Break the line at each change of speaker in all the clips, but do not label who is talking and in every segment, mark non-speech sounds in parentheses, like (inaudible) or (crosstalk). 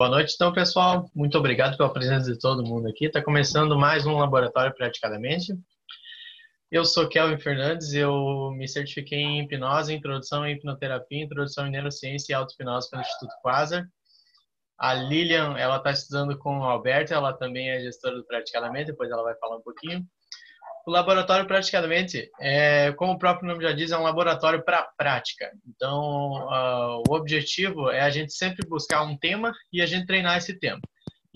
Boa noite, então, pessoal. Muito obrigado pela presença de todo mundo aqui. Está começando mais um laboratório praticamente. Eu sou Kelvin Fernandes, eu me certifiquei em hipnose, introdução em hipnoterapia, introdução em neurociência e auto-hipnose pelo Instituto Quasar. A Lilian, ela está estudando com o Alberto, ela também é gestora do Praticadamente, depois ela vai falar um pouquinho. O laboratório, praticamente, é, como o próprio nome já diz, é um laboratório para prática. Então, uh, o objetivo é a gente sempre buscar um tema e a gente treinar esse tema.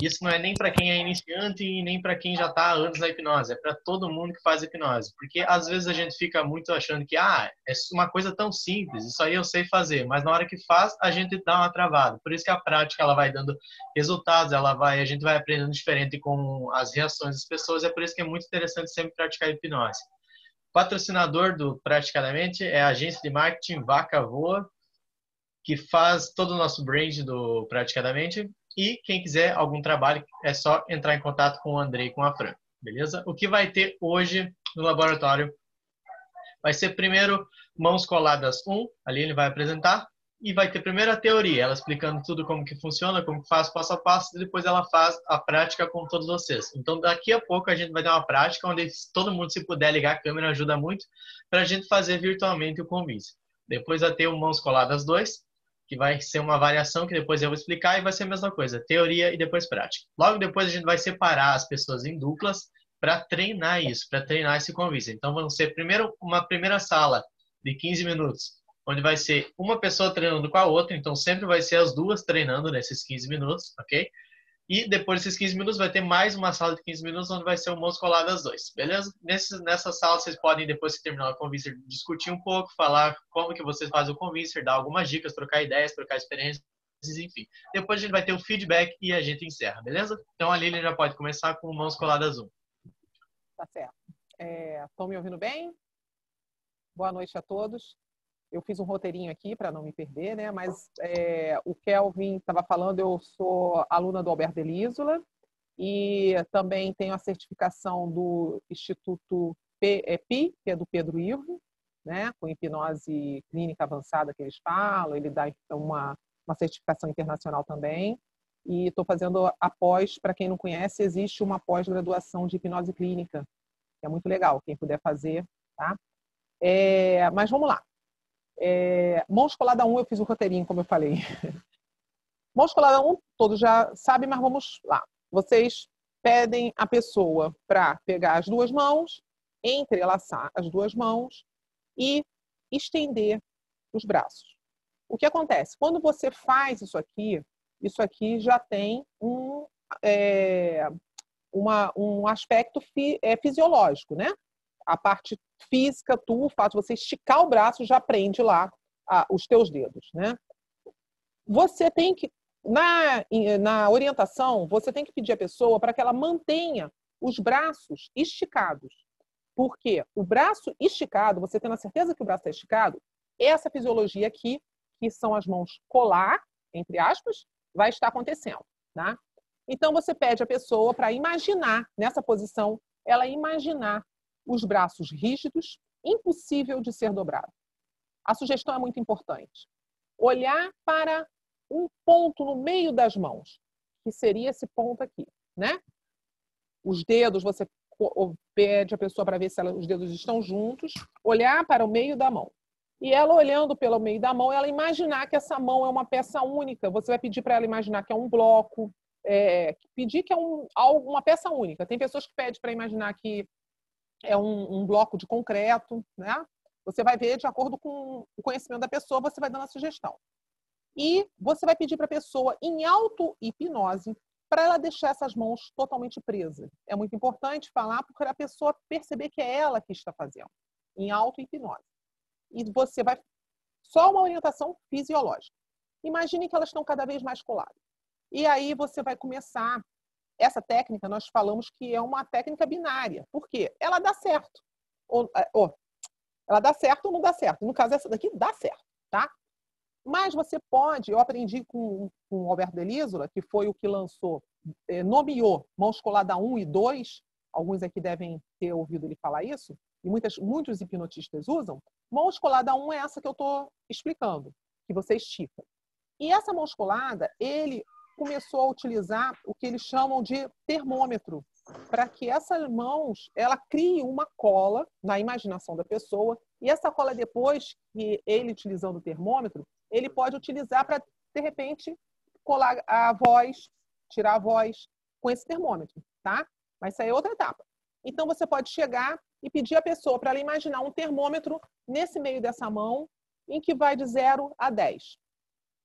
Isso não é nem para quem é iniciante e nem para quem já está há anos na hipnose, é para todo mundo que faz hipnose. Porque às vezes a gente fica muito achando que ah, é uma coisa tão simples, isso aí eu sei fazer, mas na hora que faz, a gente dá uma travada. Por isso que a prática ela vai dando resultados, ela vai, a gente vai aprendendo diferente com as reações das pessoas, é por isso que é muito interessante sempre praticar hipnose. Patrocinador do Praticadamente é a agência de marketing Vaca Voa, que faz todo o nosso brand do Praticadamente e quem quiser algum trabalho, é só entrar em contato com o Andrei com a Fran, beleza? O que vai ter hoje no laboratório vai ser primeiro mãos coladas 1, ali ele vai apresentar, e vai ter primeiro a teoria, ela explicando tudo como que funciona, como que faz passo a passo, e depois ela faz a prática com todos vocês. Então, daqui a pouco a gente vai dar uma prática onde todo mundo, se puder ligar a câmera, ajuda muito, para a gente fazer virtualmente o convite. Depois vai ter o mãos coladas 2, que vai ser uma variação que depois eu vou explicar e vai ser a mesma coisa, teoria e depois prática. Logo depois a gente vai separar as pessoas em duplas para treinar isso, para treinar esse convite. Então vamos ser primeiro uma primeira sala de 15 minutos, onde vai ser uma pessoa treinando com a outra, então sempre vai ser as duas treinando nesses 15 minutos, ok? E depois desses 15 minutos vai ter mais uma sala de 15 minutos onde vai ser o colado às dois, beleza? Nesse, nessa sala vocês podem, depois que terminar o convincer, discutir um pouco, falar como que vocês fazem o convincer, dar algumas dicas, trocar ideias, trocar experiências, enfim. Depois a gente vai ter o feedback e a gente encerra, beleza? Então a Lilian já pode começar com mãos coladas 1.
Tá certo. Estão é, me ouvindo bem? Boa noite a todos eu fiz um roteirinho aqui para não me perder, né? Mas é, o Kelvin estava falando, eu sou aluna do Alberto Elísola e também tenho a certificação do Instituto PI, que é do Pedro Ivo, né? Com hipnose clínica avançada que eles falam, ele dá uma, uma certificação internacional também. E estou fazendo após, para quem não conhece, existe uma pós-graduação de hipnose clínica, que é muito legal, quem puder fazer, tá? É, mas vamos lá. É, mãos colada 1, eu fiz o roteirinho, como eu falei. (laughs) Mãos colada 1, todos já sabem, mas vamos lá. Vocês pedem a pessoa para pegar as duas mãos, entrelaçar as duas mãos e estender os braços. O que acontece? Quando você faz isso aqui, isso aqui já tem um, é, uma, um aspecto fi, é, fisiológico, né? A parte física, tu, o fato de você esticar o braço já prende lá os teus dedos, né? Você tem que, na, na orientação, você tem que pedir à pessoa para que ela mantenha os braços esticados. Porque o braço esticado, você tendo a certeza que o braço está esticado, essa fisiologia aqui, que são as mãos colar, entre aspas, vai estar acontecendo, tá? Então você pede à pessoa para imaginar nessa posição, ela imaginar os braços rígidos, impossível de ser dobrado. A sugestão é muito importante. Olhar para um ponto no meio das mãos, que seria esse ponto aqui, né? Os dedos, você pede a pessoa para ver se ela, os dedos estão juntos, olhar para o meio da mão. E ela olhando pelo meio da mão, ela imaginar que essa mão é uma peça única. Você vai pedir para ela imaginar que é um bloco, é, pedir que é um, uma peça única. Tem pessoas que pedem para imaginar que é um, um, bloco de concreto, né? Você vai ver de acordo com o conhecimento da pessoa, você vai dando a sugestão. E você vai pedir para a pessoa, em auto-hipnose, para ela deixar essas mãos totalmente presas. É muito importante falar para a pessoa perceber que é ela que está fazendo, em auto-hipnose. E você vai. Só uma orientação fisiológica. Imagine que elas estão cada vez mais coladas. E aí você vai começar essa técnica nós falamos que é uma técnica binária. Por quê? Ela dá certo. Ou, é, ou, ela dá certo ou não dá certo. No caso, essa daqui dá certo, tá? Mas você pode, eu aprendi com, com o Alberto Delísola, que foi o que lançou, eh, nomeou mãos colada 1 e 2, alguns aqui devem ter ouvido ele falar isso, e muitas, muitos hipnotistas usam. Mãos colada 1 é essa que eu estou explicando, que você estica. E essa mão colada, ele começou a utilizar o que eles chamam de termômetro, para que essas mãos ela crie uma cola na imaginação da pessoa e essa cola depois que ele utilizando o termômetro ele pode utilizar para de repente colar a voz, tirar a voz com esse termômetro, tá? Mas isso aí é outra etapa. Então você pode chegar e pedir à pessoa para ela imaginar um termômetro nesse meio dessa mão em que vai de 0 a 10.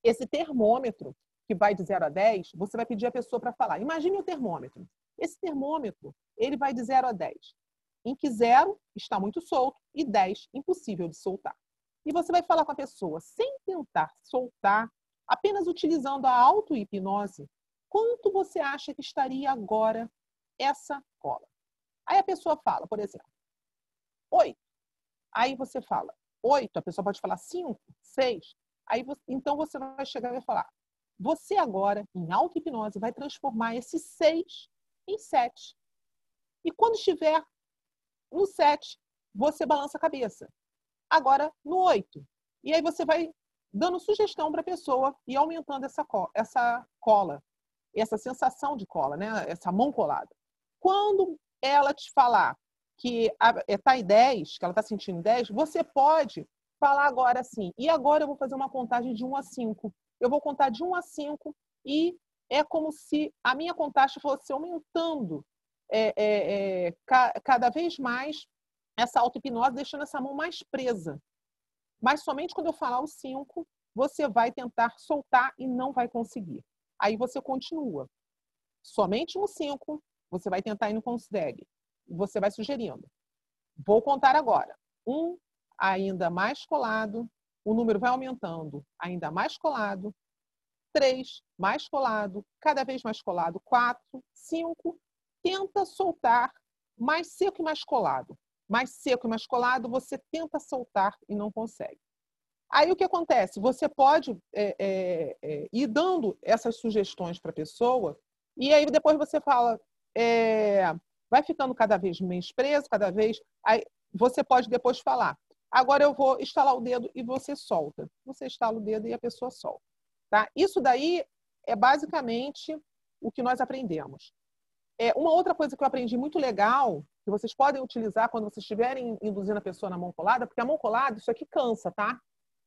Esse termômetro que vai de 0 a 10, você vai pedir à pessoa para falar. Imagine o termômetro. Esse termômetro, ele vai de 0 a 10, em que 0 está muito solto e 10 impossível de soltar. E você vai falar com a pessoa sem tentar soltar, apenas utilizando a auto-hipnose, quanto você acha que estaria agora essa cola? Aí a pessoa fala, por exemplo, 8. Aí você fala, 8, a pessoa pode falar 5, 6. Aí você, então você vai chegar e vai falar, você agora, em auto-hipnose, vai transformar esse 6 em 7. E quando estiver no 7, você balança a cabeça. Agora no 8. E aí você vai dando sugestão para a pessoa e aumentando essa, essa cola, essa sensação de cola, né? essa mão colada. Quando ela te falar que está em 10, que ela está sentindo 10, você pode falar agora assim, e agora eu vou fazer uma contagem de 1 a 5. Eu vou contar de 1 a 5 e é como se a minha contagem fosse aumentando é, é, é, ca, cada vez mais essa auto-hipnose, deixando essa mão mais presa. Mas somente quando eu falar o 5, você vai tentar soltar e não vai conseguir. Aí você continua. Somente no 5, você vai tentar e não consegue. Você vai sugerindo. Vou contar agora. Um ainda mais colado, o número vai aumentando, ainda mais colado, três, mais colado, cada vez mais colado, quatro, cinco, tenta soltar mais seco e mais colado. Mais seco e mais colado, você tenta soltar e não consegue. Aí o que acontece? Você pode é, é, é, ir dando essas sugestões para a pessoa, e aí depois você fala, é, vai ficando cada vez menos preso, cada vez. Aí você pode depois falar, agora eu vou estalar o dedo e você solta. Você estala o dedo e a pessoa solta. Tá? Isso daí é basicamente o que nós aprendemos. É, uma outra coisa que eu aprendi muito legal, que vocês podem utilizar quando vocês estiverem induzindo a pessoa na mão colada, porque a mão colada, isso aqui cansa, tá?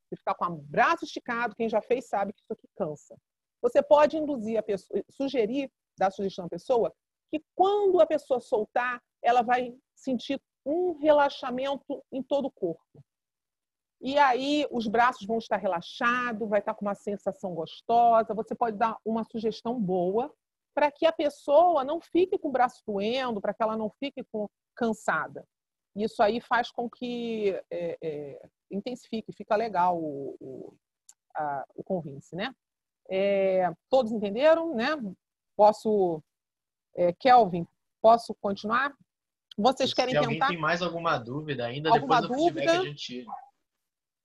Você ficar com o braço esticado, quem já fez sabe que isso aqui cansa. Você pode induzir a pessoa, sugerir, dar sugestão à pessoa, que quando a pessoa soltar, ela vai sentir um relaxamento em todo o corpo. E aí os braços vão estar relaxados, vai estar com uma sensação gostosa. Você pode dar uma sugestão boa para que a pessoa não fique com o braço doendo, para que ela não fique com, cansada. Isso aí faz com que é, é, intensifique, fica legal o, o, a, o convince, né? É, todos entenderam, né? Posso, é, Kelvin, posso continuar? Vocês querem
Se
tentar?
alguém tem mais alguma dúvida ainda,
Alguma
depois do
dúvida?
a gente.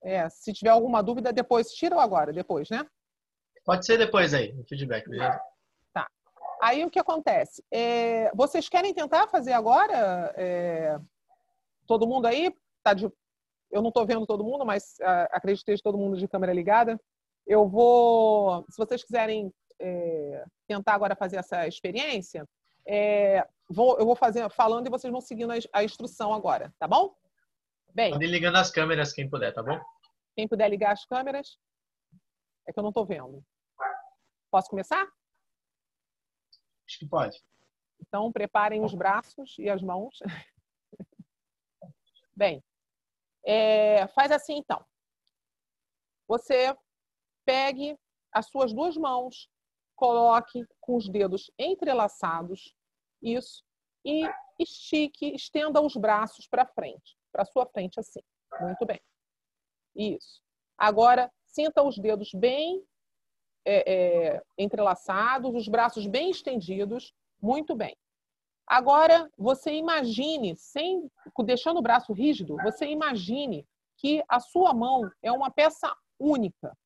É, se tiver alguma dúvida, depois tira ou agora? Depois, né?
Pode ser depois aí, o feedback, beleza?
Aí o que acontece? É, vocês querem tentar fazer agora? É, todo mundo aí? Tá de, eu não estou vendo todo mundo, mas ah, acredito que esteja todo mundo de câmera ligada. Eu vou, se vocês quiserem é, tentar agora fazer essa experiência, é, vou, eu vou fazer falando e vocês vão seguindo a, a instrução agora, tá bom? Bem,
Pode ir ligando as câmeras quem puder, tá bom?
Quem puder ligar as câmeras, é que eu não estou vendo. Posso começar?
Acho que pode.
Então, preparem os braços e as mãos. (laughs) Bem, é, faz assim então. Você pegue as suas duas mãos, coloque com os dedos entrelaçados, isso, e estique, estenda os braços para frente, para sua frente assim. Muito bem. Isso. Agora, sinta os dedos bem é, é, entrelaçados, os braços bem estendidos. Muito bem. Agora, você imagine, sem deixando o braço rígido, você imagine que a sua mão é uma peça única.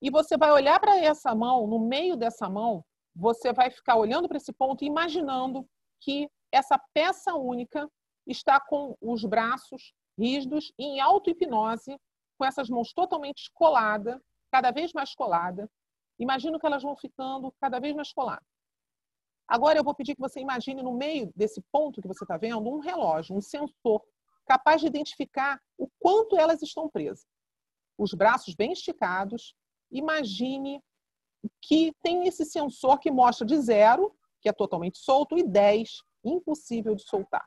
E você vai olhar para essa mão, no meio dessa mão, você vai ficar olhando para esse ponto e imaginando que essa peça única está com os braços rígidos em auto-hipnose, com essas mãos totalmente coladas, cada vez mais colada, Imagino que elas vão ficando cada vez mais coladas. Agora eu vou pedir que você imagine no meio desse ponto que você está vendo um relógio, um sensor, capaz de identificar o quanto elas estão presas. Os braços bem esticados. Imagine que tem esse sensor que mostra de zero, que é totalmente solto, e 10, impossível de soltar.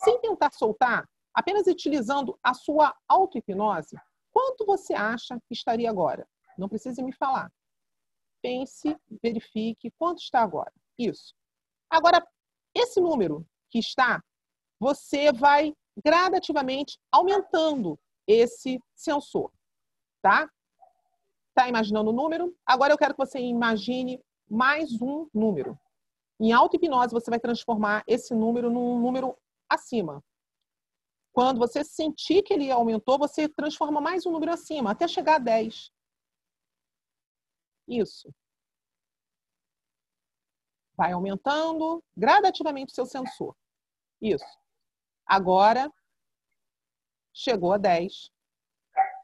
Sem tentar soltar, apenas utilizando a sua auto-hipnose, quanto você acha que estaria agora? Não precisa me falar. Pense, verifique quanto está agora. Isso. Agora, esse número que está, você vai gradativamente aumentando esse sensor, tá? Tá imaginando o número? Agora eu quero que você imagine mais um número. Em auto-hipnose, você vai transformar esse número num número acima. Quando você sentir que ele aumentou, você transforma mais um número acima, até chegar a 10. Isso. Vai aumentando gradativamente o seu sensor. Isso. Agora, chegou a 10.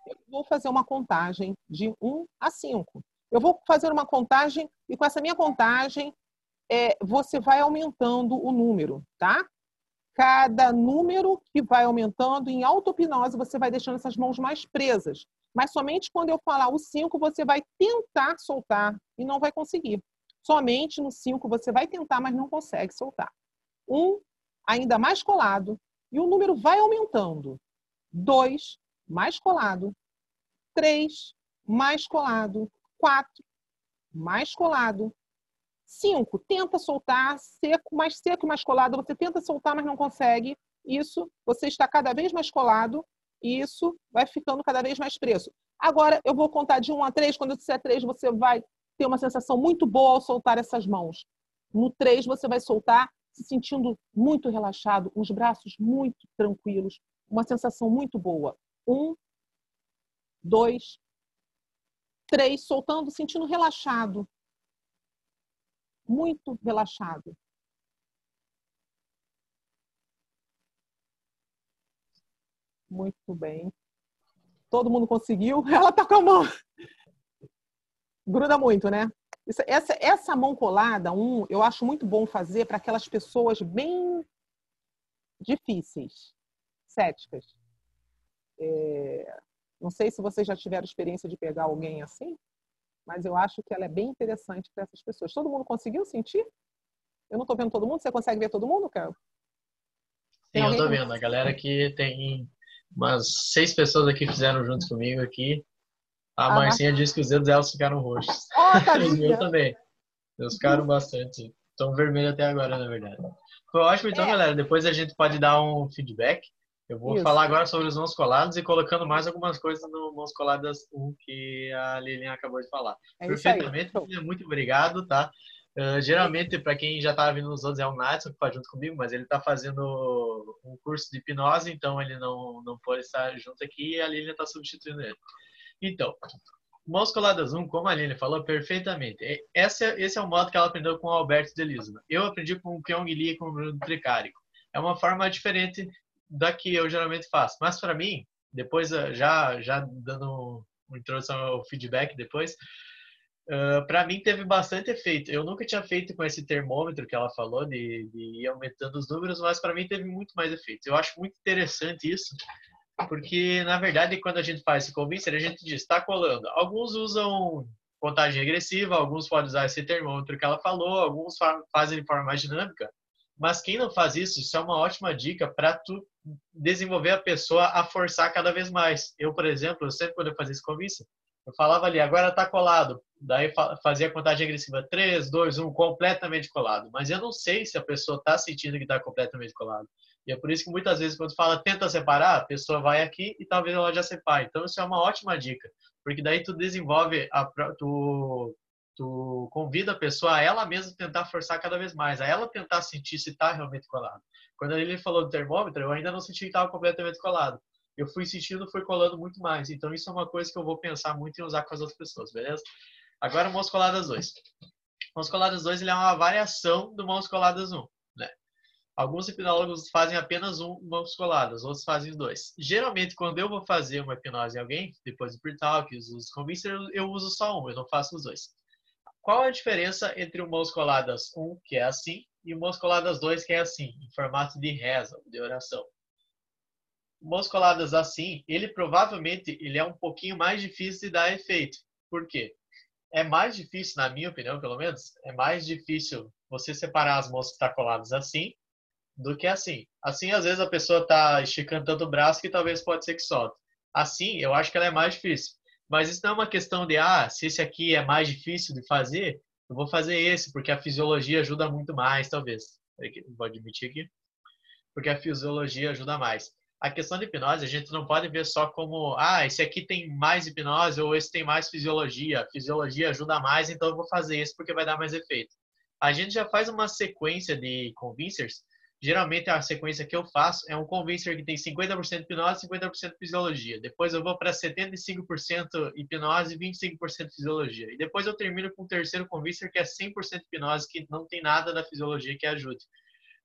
Eu vou fazer uma contagem de 1 a 5. Eu vou fazer uma contagem e com essa minha contagem é, você vai aumentando o número, tá? Cada número que vai aumentando, em auto-hipnose, você vai deixando essas mãos mais presas. Mas somente quando eu falar o 5, você vai tentar soltar e não vai conseguir. Somente no 5 você vai tentar, mas não consegue soltar. Um, ainda mais colado, e o número vai aumentando. Dois, mais colado. Três, mais colado. Quatro, mais colado. Cinco, tenta soltar, seco, mais seco, mais colado. Você tenta soltar, mas não consegue. Isso, você está cada vez mais colado. E isso vai ficando cada vez mais preso. Agora, eu vou contar de um a três. Quando eu disser três, você vai ter uma sensação muito boa ao soltar essas mãos. No 3, você vai soltar se sentindo muito relaxado, os braços muito tranquilos, uma sensação muito boa. Um, dois, três, soltando, sentindo relaxado. Muito relaxado. Muito bem. Todo mundo conseguiu? (laughs) Ela tá com a mão gruda muito, né? Essa, essa mão colada, um, eu acho muito bom fazer para aquelas pessoas bem difíceis, céticas. É, não sei se vocês já tiveram experiência de pegar alguém assim, mas eu acho que ela é bem interessante para essas pessoas. Todo mundo conseguiu sentir? Eu não estou vendo todo mundo. Você consegue ver todo mundo, Carol?
Sim, eu estou vendo. A galera aqui tem umas seis pessoas aqui fizeram junto comigo aqui. A ah, Marcinha disse que os dedos delas ficaram roxos.
Oh, (laughs) tá (laughs)
eu também. Eles ficaram bastante. Estão vermelhos até agora, na verdade. Foi ótimo, então, é. galera. Depois a gente pode dar um feedback. Eu vou Isso. falar agora sobre os mãos colados e colocando mais algumas coisas no mãos coladas 1 que a Lilian acabou de falar. É Perfeitamente, Lilian, muito obrigado, tá? Uh, geralmente, para quem já estava vindo nos outros, é o Natson que faz junto comigo, mas ele está fazendo um curso de hipnose, então ele não, não pode estar junto aqui e a Lilian está substituindo ele. Então, mãos coladas 1, como a Aline falou perfeitamente, esse é, esse é o modo que ela aprendeu com o Alberto de Lisma. Eu aprendi com o Pyong Lee e com o Bruno Tricárico. É uma forma diferente da que eu geralmente faço. Mas para mim, depois eh, já já dando uma introdução ao feedback depois, uh, para mim teve bastante efeito. Eu nunca tinha feito com esse termômetro que ela falou de, de ir aumentando os números, mas para mim teve muito mais efeito. Eu acho muito interessante isso, porque, na verdade, quando a gente faz esse convincer, a gente diz, está colando. Alguns usam contagem regressiva, alguns podem usar esse termômetro que ela falou, alguns fazem de forma mais dinâmica. Mas quem não faz isso, isso é uma ótima dica para tu desenvolver a pessoa a forçar cada vez mais. Eu, por exemplo, eu sempre quando eu fazia esse convincer, eu falava ali, agora está colado. Daí fazia a contagem regressiva 3, 2, 1, completamente colado. Mas eu não sei se a pessoa está sentindo que está completamente colado. E é por isso que muitas vezes quando fala tenta separar, a pessoa vai aqui e talvez ela já separe. Então isso é uma ótima dica, porque daí tu desenvolve, a, tu, tu convida a pessoa a ela mesma tentar forçar cada vez mais, a ela tentar sentir se está realmente colado. Quando ele falou do termômetro, eu ainda não senti que estava completamente colado. Eu fui sentindo, foi colando muito mais. Então isso é uma coisa que eu vou pensar muito em usar com as outras pessoas, beleza? Agora mãos coladas 2. Mãos coladas 2 ele é uma variação do mãos coladas 1. Um, né? Alguns hipnólogos fazem apenas um, uma musculada, os outros fazem dois. Geralmente, quando eu vou fazer uma hipnose em alguém, depois do pre-talk, os convincer, eu uso só um, eu não faço os dois. Qual a diferença entre o mãos coladas 1, que é assim, e o mãos coladas 2, que é assim, em formato de reza, de oração? Mãos coladas assim, ele provavelmente ele é um pouquinho mais difícil de dar efeito. Por quê? É mais difícil, na minha opinião, pelo menos, é mais difícil você separar as mãos que estão coladas assim do que assim. Assim, às vezes a pessoa está esticando tanto o braço que talvez pode ser que solte. Assim, eu acho que ela é mais difícil. Mas isso não é uma questão de, ah, se esse aqui é mais difícil de fazer, eu vou fazer esse, porque a fisiologia ajuda muito mais, talvez. Vou admitir aqui. Porque a fisiologia ajuda mais. A questão de hipnose, a gente não pode ver só como, ah, esse aqui tem mais hipnose ou esse tem mais fisiologia. A fisiologia ajuda mais, então eu vou fazer esse porque vai dar mais efeito. A gente já faz uma sequência de convincers Geralmente a sequência que eu faço é um convincer que tem 50% hipnose e 50% fisiologia. Depois eu vou para 75% hipnose e 25% fisiologia. E depois eu termino com o terceiro convincer que é 100% hipnose, que não tem nada da fisiologia que ajude.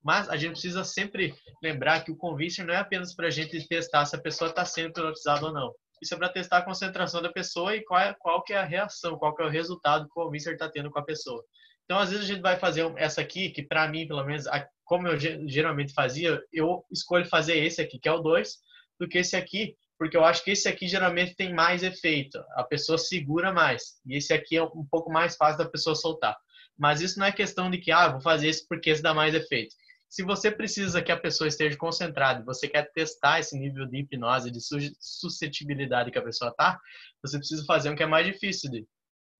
Mas a gente precisa sempre lembrar que o convincer não é apenas para a gente testar se a pessoa está sendo hipnotizada ou não. Isso é para testar a concentração da pessoa e qual, é, qual que é a reação, qual que é o resultado que o convincer está tendo com a pessoa. Então, às vezes a gente vai fazer essa aqui, que para mim, pelo menos, como eu geralmente fazia, eu escolho fazer esse aqui, que é o 2, do que esse aqui, porque eu acho que esse aqui geralmente tem mais efeito, a pessoa segura mais, e esse aqui é um pouco mais fácil da pessoa soltar. Mas isso não é questão de que, ah, vou fazer esse porque esse dá mais efeito. Se você precisa que a pessoa esteja concentrada, você quer testar esse nível de hipnose, de suscetibilidade que a pessoa tá, você precisa fazer um que é mais difícil de,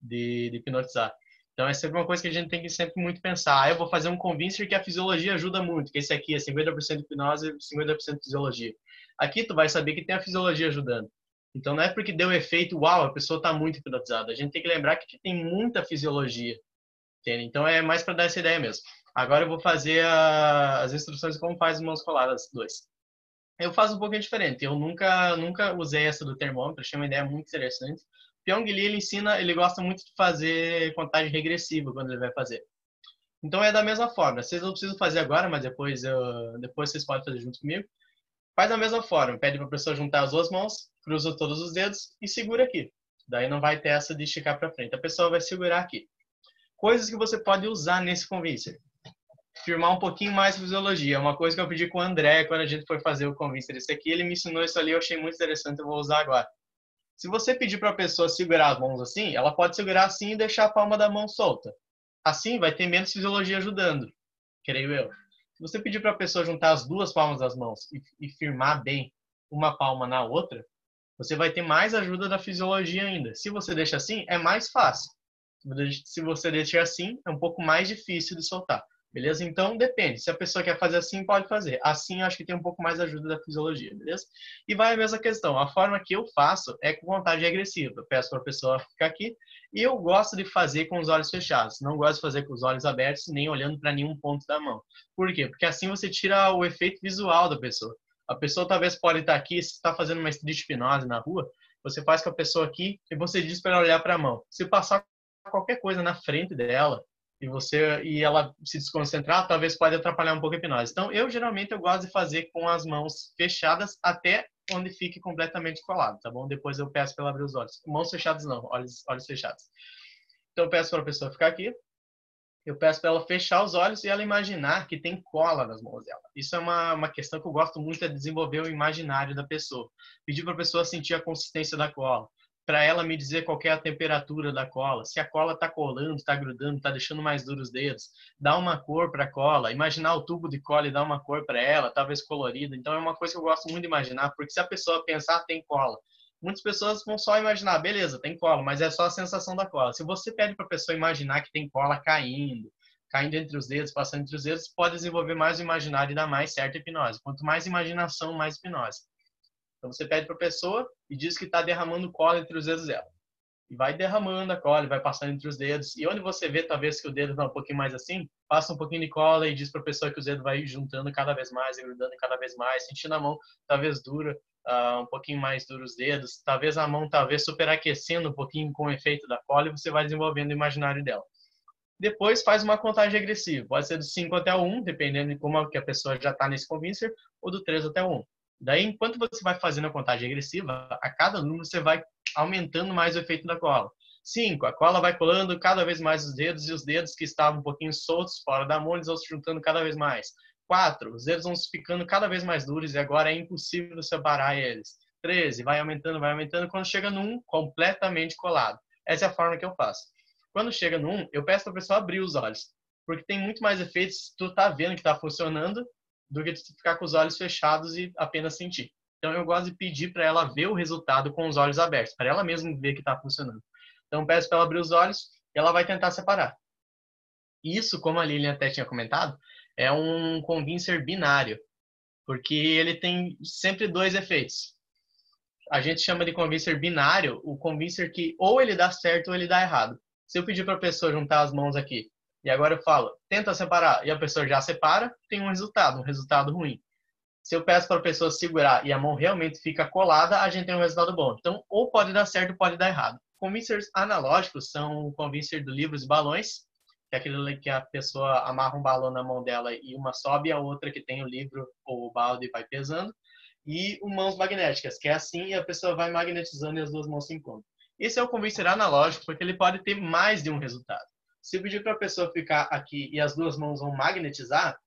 de, de hipnotizar. Então, é sempre uma coisa que a gente tem que sempre muito pensar. Ah, eu vou fazer um convincer que a fisiologia ajuda muito, que esse aqui é 50% hipnose e 50% fisiologia. Aqui tu vai saber que tem a fisiologia ajudando. Então, não é porque deu efeito, uau, a pessoa está muito hipnotizada. A gente tem que lembrar que tem muita fisiologia. Entende? Então, é mais para dar essa ideia mesmo. Agora eu vou fazer a, as instruções como faz as mãos coladas, dois. Eu faço um pouquinho diferente. Eu nunca, nunca usei essa do termômetro, achei uma ideia muito interessante. Pyong Lee, ele ensina, ele gosta muito de fazer contagem regressiva quando ele vai fazer. Então é da mesma forma. Vocês não precisam fazer agora, mas depois, eu, depois vocês podem fazer junto comigo. Faz da mesma forma. Pede para a pessoa juntar as duas mãos, cruza todos os dedos e segura aqui. Daí não vai ter essa de esticar para frente. A pessoa vai segurar aqui. Coisas que você pode usar nesse convincer. Firmar um pouquinho mais a fisiologia. Uma coisa que eu pedi com o André quando a gente foi fazer o convincer. Esse aqui, ele me ensinou isso ali, eu achei muito interessante, eu vou usar agora. Se você pedir para a pessoa segurar as mãos assim, ela pode segurar assim e deixar a palma da mão solta. Assim vai ter menos fisiologia ajudando, creio eu. Se você pedir para a pessoa juntar as duas palmas das mãos e, e firmar bem uma palma na outra, você vai ter mais ajuda da fisiologia ainda. Se você deixa assim, é mais fácil. Se você deixar assim, é um pouco mais difícil de soltar. Beleza? Então, depende. Se a pessoa quer fazer assim, pode fazer. Assim, eu acho que tem um pouco mais ajuda da fisiologia, beleza? E vai a mesma questão. A forma que eu faço é com vontade agressiva. Eu peço para a pessoa ficar aqui e eu gosto de fazer com os olhos fechados. Não gosto de fazer com os olhos abertos, nem olhando para nenhum ponto da mão. Por quê? Porque assim você tira o efeito visual da pessoa. A pessoa talvez pode estar aqui, se está fazendo uma street hipnose na rua, você faz com a pessoa aqui e você diz para ela olhar para a mão. Se passar qualquer coisa na frente dela, e você e ela se desconcentrar, talvez pode atrapalhar um pouco a hipnose. Então, eu geralmente eu gosto de fazer com as mãos fechadas até onde fique completamente colado, tá bom? Depois eu peço para ela abrir os olhos. Mãos fechadas não, olhos, olhos fechados. Então, eu peço para a pessoa ficar aqui. Eu peço para ela fechar os olhos e ela imaginar que tem cola nas mãos dela. Isso é uma, uma questão que eu gosto muito de desenvolver o imaginário da pessoa. Pedir para a pessoa sentir a consistência da cola para ela me dizer qual é a temperatura da cola, se a cola está colando, está grudando, está deixando mais duros os dedos, dá uma cor para a cola, imaginar o tubo de cola e dar uma cor para ela, talvez colorida. Então é uma coisa que eu gosto muito de imaginar, porque se a pessoa pensar tem cola, muitas pessoas vão só imaginar, beleza, tem cola, mas é só a sensação da cola. Se você pede para a pessoa imaginar que tem cola caindo, caindo entre os dedos, passando entre os dedos, pode desenvolver mais o imaginário e dar mais certa hipnose. Quanto mais imaginação, mais hipnose. Então você pede para a pessoa e diz que está derramando cola entre os dedos dela. E vai derramando a cola, vai passando entre os dedos. E onde você vê talvez que o dedo está um pouquinho mais assim, passa um pouquinho de cola e diz para a pessoa que o dedo vai juntando cada vez mais, grudando cada vez mais, sentindo a mão talvez dura, uh, um pouquinho mais dura os dedos, talvez a mão talvez superaquecendo um pouquinho com o efeito da cola e você vai desenvolvendo o imaginário dela. Depois faz uma contagem regressiva. Pode ser do 5 até o 1, dependendo de como que a pessoa já está nesse convincer, ou do 3 até o 1. Daí, enquanto você vai fazendo a contagem regressiva, a cada número você vai aumentando mais o efeito da cola. 5. A cola vai colando cada vez mais os dedos e os dedos que estavam um pouquinho soltos fora da mão, eles vão se juntando cada vez mais. 4. Os dedos vão ficando cada vez mais duros e agora é impossível separar eles. 13. Vai aumentando, vai aumentando. Quando chega no 1, completamente colado. Essa é a forma que eu faço. Quando chega no 1, eu peço para a pessoa abrir os olhos. Porque tem muito mais efeitos tu tá vendo que está funcionando do que ficar com os olhos fechados e apenas sentir. Então eu gosto de pedir para ela ver o resultado com os olhos abertos, para ela mesma ver que está funcionando. Então peço para ela abrir os olhos e ela vai tentar separar. Isso, como a Lilian até tinha comentado, é um convincer binário, porque ele tem sempre dois efeitos. A gente chama de convincer binário o convincer que ou ele dá certo ou ele dá errado. Se eu pedir para a pessoa juntar as mãos aqui e agora eu falo, tenta separar, e a pessoa já separa, tem um resultado, um resultado ruim. Se eu peço para a pessoa segurar e a mão realmente fica colada, a gente tem um resultado bom. Então, ou pode dar certo, ou pode dar errado. Convincers analógicos são o convincer do livros e balões, que é aquele que a pessoa amarra um balão na mão dela e uma sobe, e a outra que tem o livro ou o balde vai pesando. E o mãos magnéticas, que é assim e a pessoa vai magnetizando e as duas mãos se encontram. Esse é o convincer analógico, porque ele pode ter mais de um resultado. Se eu pedir para a pessoa ficar aqui e as duas mãos vão magnetizar,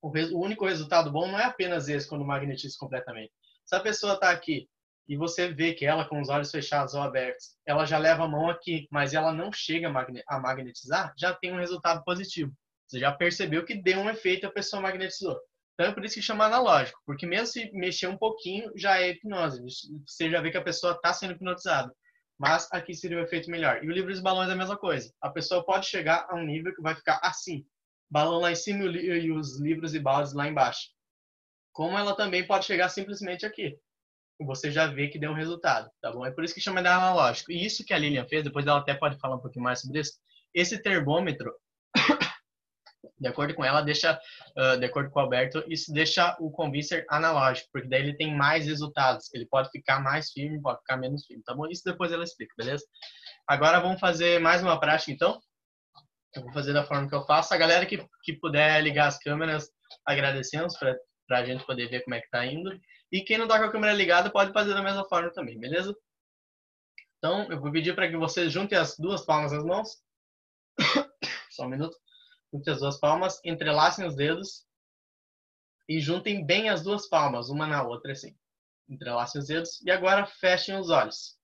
o, o único resultado bom não é apenas esse quando magnetiza completamente. Se a pessoa está aqui e você vê que ela com os olhos fechados ou abertos, ela já leva a mão aqui, mas ela não chega a magnetizar, já tem um resultado positivo. Você já percebeu que deu um efeito a pessoa magnetizou. Então é por isso que chama analógico, porque mesmo se mexer um pouquinho, já é hipnose. Você já vê que a pessoa está sendo hipnotizada mas aqui seria o efeito melhor. E o livro dos balões é a mesma coisa. A pessoa pode chegar a um nível que vai ficar assim, balão lá em cima e os livros e baldes lá embaixo. Como ela também pode chegar simplesmente aqui. Você já vê que deu um resultado, tá bom? É por isso que chama de analógico. E isso que a Lilian fez, depois ela até pode falar um pouquinho mais sobre isso. Esse termômetro, de acordo com ela, deixa, uh, de acordo com o Alberto, isso deixa o convincer analógico, porque daí ele tem mais resultados. Ele pode ficar mais firme, pode ficar menos firme, tá bom? Isso depois ela explica, beleza? Agora vamos fazer mais uma prática, então. Eu vou fazer da forma que eu faço. A galera que, que puder ligar as câmeras, agradecemos para a gente poder ver como é que tá indo. E quem não tá com a câmera ligada pode fazer da mesma forma também, beleza? Então, eu vou pedir para que vocês juntem as duas palmas das mãos. (coughs) Só um minuto junte as duas palmas, entrelacem os dedos e juntem bem as duas palmas, uma na outra, assim. Entrelacem os dedos e agora fechem os olhos.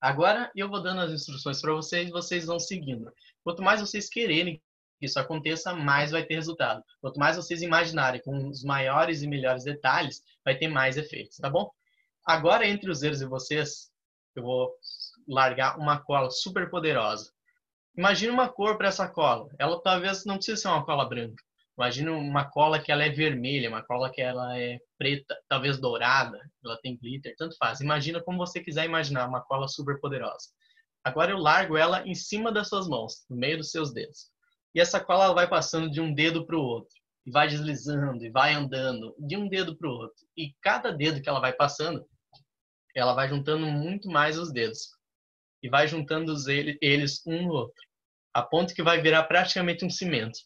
Agora eu vou dando as instruções para vocês e vocês vão seguindo. Quanto mais vocês quererem que isso aconteça, mais vai ter resultado. Quanto mais vocês imaginarem com os maiores e melhores detalhes, vai ter mais efeitos, tá bom? Agora, entre os dedos de vocês, eu vou largar uma cola super poderosa. Imagina uma cor para essa cola. Ela talvez não precisa ser uma cola branca. Imagina uma cola que ela é vermelha, uma cola que ela é preta, talvez dourada, ela tem glitter, tanto faz. Imagina como você quiser imaginar uma cola super poderosa. Agora eu largo ela em cima das suas mãos, no meio dos seus dedos. E essa cola vai passando de um dedo para o outro, e vai deslizando, e vai andando de um dedo para o outro. E cada dedo que ela vai passando, ela vai juntando muito mais os dedos e vai juntando eles um no outro, a ponto que vai virar praticamente um cimento.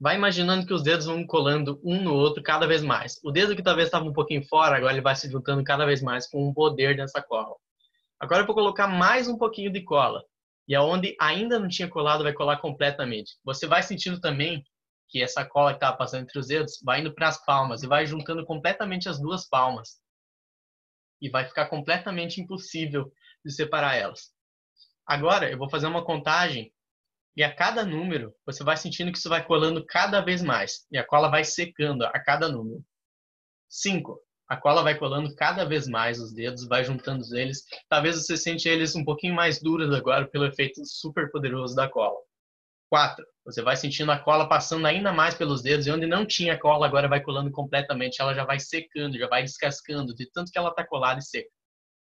Vai imaginando que os dedos vão colando um no outro cada vez mais. O dedo que talvez estava um pouquinho fora, agora ele vai se juntando cada vez mais com o poder dessa cola. Agora eu vou colocar mais um pouquinho de cola. E aonde ainda não tinha colado, vai colar completamente. Você vai sentindo também que essa cola que estava passando entre os dedos vai indo para as palmas e vai juntando completamente as duas palmas. E vai ficar completamente impossível de separar elas. Agora, eu vou fazer uma contagem e a cada número você vai sentindo que isso vai colando cada vez mais e a cola vai secando a cada número. 5. A cola vai colando cada vez mais os dedos, vai juntando eles. Talvez você sente eles um pouquinho mais duros agora pelo efeito super poderoso da cola. 4. Você vai sentindo a cola passando ainda mais pelos dedos e onde não tinha cola agora vai colando completamente. Ela já vai secando, já vai descascando de tanto que ela está colada e seca.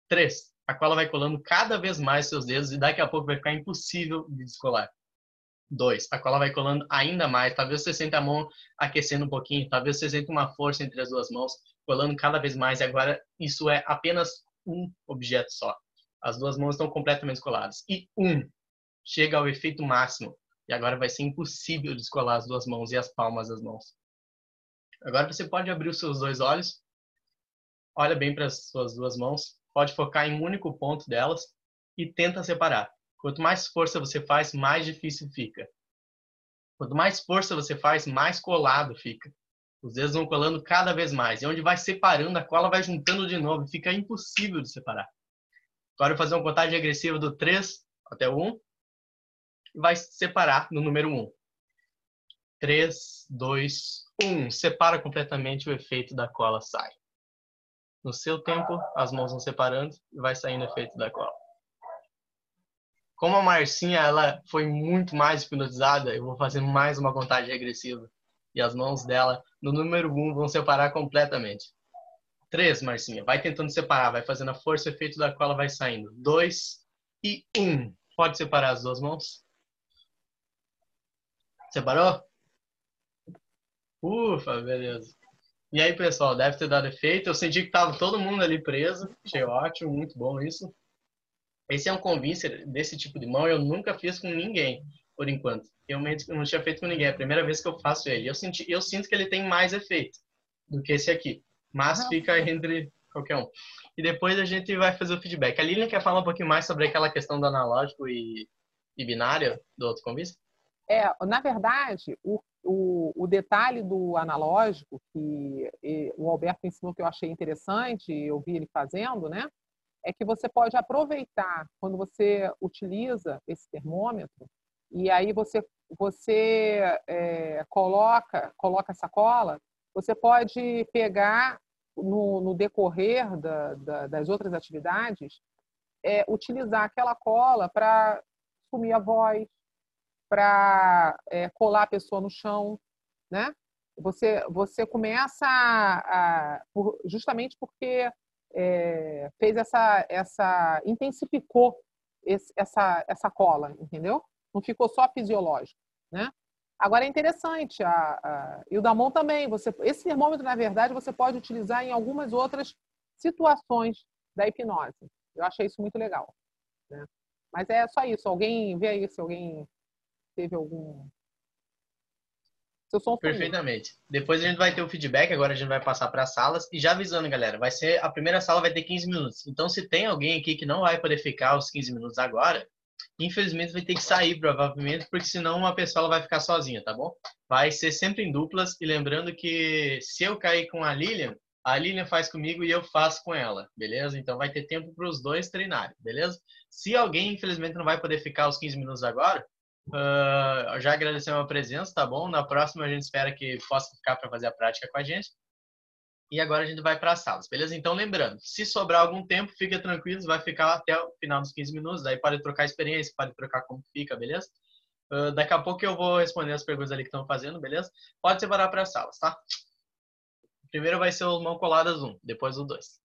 3 a cola vai colando cada vez mais seus dedos e daqui a pouco vai ficar impossível de descolar. Dois, a cola vai colando ainda mais. Talvez você sinta a mão aquecendo um pouquinho, talvez você sinta uma força entre as duas mãos, colando cada vez mais. E agora isso é apenas um objeto só. As duas mãos estão completamente coladas. E um, chega ao efeito máximo. Agora vai ser impossível descolar as duas mãos e as palmas das mãos. Agora você pode abrir os seus dois olhos, olha bem para as suas duas mãos, pode focar em um único ponto delas e tenta separar. Quanto mais força você faz, mais difícil fica. Quanto mais força você faz, mais colado fica. Os dedos vão colando cada vez mais. E onde vai separando, a cola vai juntando de novo. Fica impossível de separar. Agora eu vou fazer uma contagem regressiva do 3 até o 1. E vai separar no número 1. 3, 2, 1. Separa completamente o efeito da cola, sai. No seu tempo, as mãos vão separando e vai saindo o efeito da cola. Como a Marcinha ela foi muito mais hipnotizada, eu vou fazer mais uma contagem regressiva. E as mãos dela, no número 1, vão separar completamente. 3, Marcinha. Vai tentando separar, vai fazendo a força, o efeito da cola vai saindo. 2 e 1. Pode separar as duas mãos? Separou? Ufa, beleza. E aí, pessoal, deve ter dado efeito. Eu senti que tava todo mundo ali preso. Achei ótimo, muito bom isso. Esse é um convincer desse tipo de mão, eu nunca fiz com ninguém, por enquanto. Eu não tinha feito com ninguém, é a primeira vez que eu faço ele. Eu, senti, eu sinto que ele tem mais efeito do que esse aqui, mas fica entre qualquer um. E depois a gente vai fazer o feedback. A Lilian quer falar um pouquinho mais sobre aquela questão do analógico e, e binário do outro convite?
É, na verdade, o, o, o, detalhe do analógico, que o Alberto ensinou que eu achei interessante, eu vi ele fazendo, né? É que você pode aproveitar quando você utiliza esse termômetro e aí você, você é, coloca, coloca essa cola, você pode pegar no, no decorrer da, da, das outras atividades, é, utilizar aquela cola para sumir a voz, para é, colar a pessoa no chão, né? Você, você começa a, a por, justamente porque é, fez essa, essa intensificou esse, essa, essa cola, entendeu? Não ficou só fisiológico, né? Agora é interessante, a, a, e o da mão também. Você, esse termômetro, na verdade, você pode utilizar em algumas outras situações da hipnose. Eu achei isso muito legal. Né? Mas é só isso. Alguém vê aí se alguém teve algum.
Seu som Perfeitamente. Depois a gente vai ter o feedback, agora a gente vai passar para as salas. E já avisando, galera, vai ser a primeira sala vai ter 15 minutos. Então, se tem alguém aqui que não vai poder ficar os 15 minutos agora, infelizmente vai ter que sair provavelmente, porque senão uma pessoa vai ficar sozinha, tá bom? Vai ser sempre em duplas. E lembrando que se eu cair com a Lilian, a Lilian faz comigo e eu faço com ela, beleza? Então vai ter tempo para os dois treinarem, beleza? Se alguém, infelizmente, não vai poder ficar os 15 minutos agora, Uh, já agradecemos a presença, tá bom? Na próxima a gente espera que possa ficar para fazer a prática com a gente. E agora a gente vai para as salas, beleza? Então, lembrando, se sobrar algum tempo, fica tranquilo, vai ficar até o final dos 15 minutos, daí pode trocar experiência, pode trocar como fica, beleza? Uh, daqui a pouco eu vou responder as perguntas ali que estão fazendo, beleza? Pode separar para as salas, tá? Primeiro vai ser o mão coladas 1, depois o 2.